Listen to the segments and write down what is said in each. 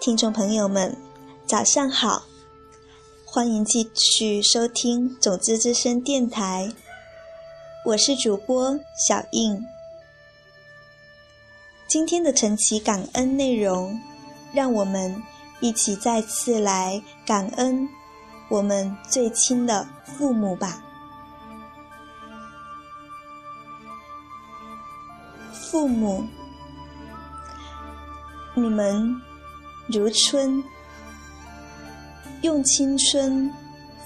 听众朋友们，早上好，欢迎继续收听种子之声电台，我是主播小印。今天的晨起感恩内容，让我们一起再次来感恩我们最亲的父母吧。父母，你们。如春，用青春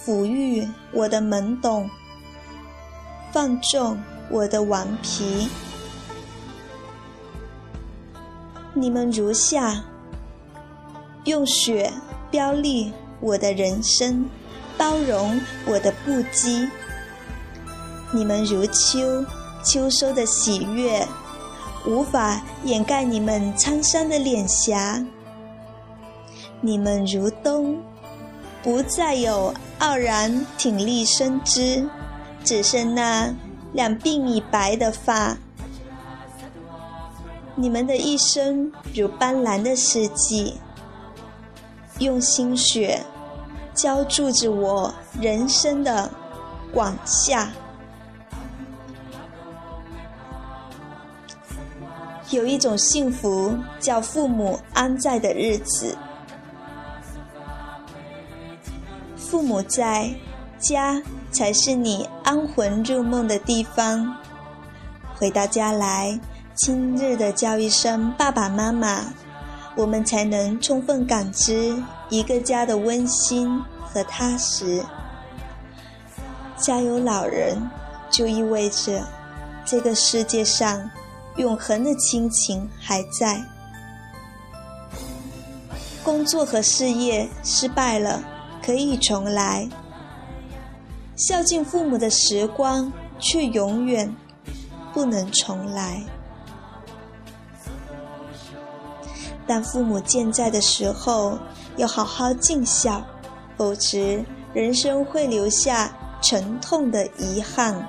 抚育我的懵懂，放纵我的顽皮。你们如夏，用雪标立我的人生，包容我的不羁。你们如秋，秋收的喜悦，无法掩盖你们沧桑的脸颊。你们如冬，不再有傲然挺立身姿，只剩那两鬓已白的发。你们的一生如斑斓的四季，用心血浇筑着我人生的广夏。有一种幸福，叫父母安在的日子。父母在家才是你安魂入梦的地方。回到家来，亲热的叫一声“爸爸妈妈”，我们才能充分感知一个家的温馨和踏实。家有老人，就意味着这个世界上永恒的亲情还在。工作和事业失败了。可以重来，孝敬父母的时光却永远不能重来。当父母健在的时候，要好好尽孝，否则人生会留下沉痛的遗憾。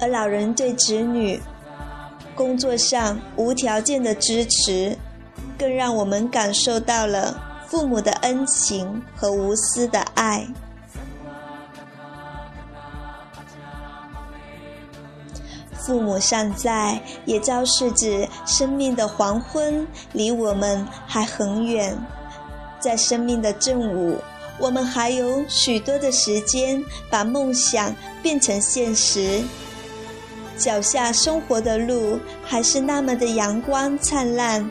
而老人对子女工作上无条件的支持。更让我们感受到了父母的恩情和无私的爱。父母尚在，也昭示着生命的黄昏离我们还很远。在生命的正午，我们还有许多的时间把梦想变成现实。脚下生活的路还是那么的阳光灿烂。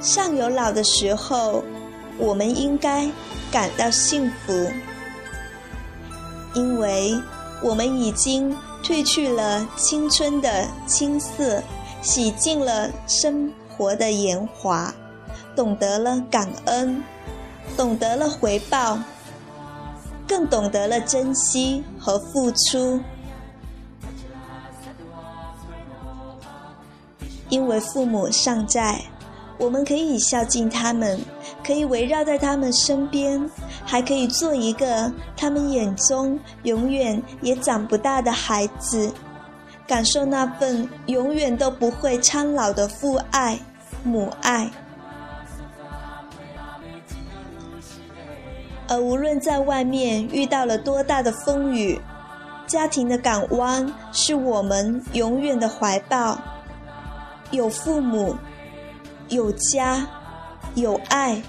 上有老的时候，我们应该感到幸福，因为我们已经褪去了青春的青涩，洗尽了生活的盐华，懂得了感恩，懂得了回报，更懂得了珍惜和付出，因为父母尚在。我们可以孝敬他们，可以围绕在他们身边，还可以做一个他们眼中永远也长不大的孩子，感受那份永远都不会苍老的父爱、母爱。而无论在外面遇到了多大的风雨，家庭的港湾是我们永远的怀抱，有父母。有家，有爱，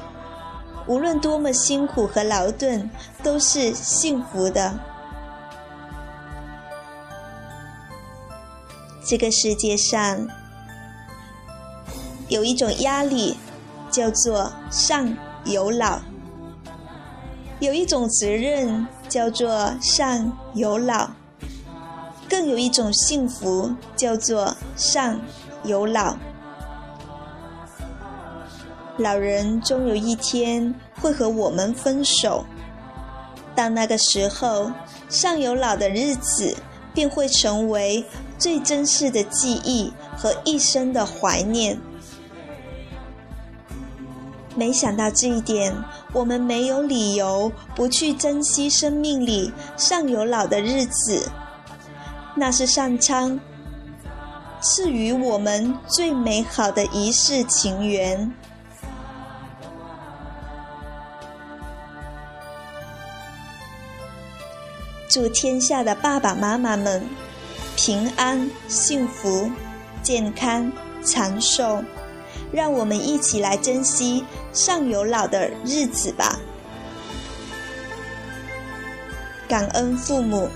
无论多么辛苦和劳顿，都是幸福的。这个世界上有一种压力，叫做上有老；有一种责任，叫做上有老；更有一种幸福，叫做上有老。老人终有一天会和我们分手，到那个时候，上有老的日子便会成为最珍视的记忆和一生的怀念。没想到这一点，我们没有理由不去珍惜生命里上有老的日子，那是上苍赐予我们最美好的一世情缘。祝天下的爸爸妈妈们平安、幸福、健康、长寿！让我们一起来珍惜上有老的日子吧。感恩父母。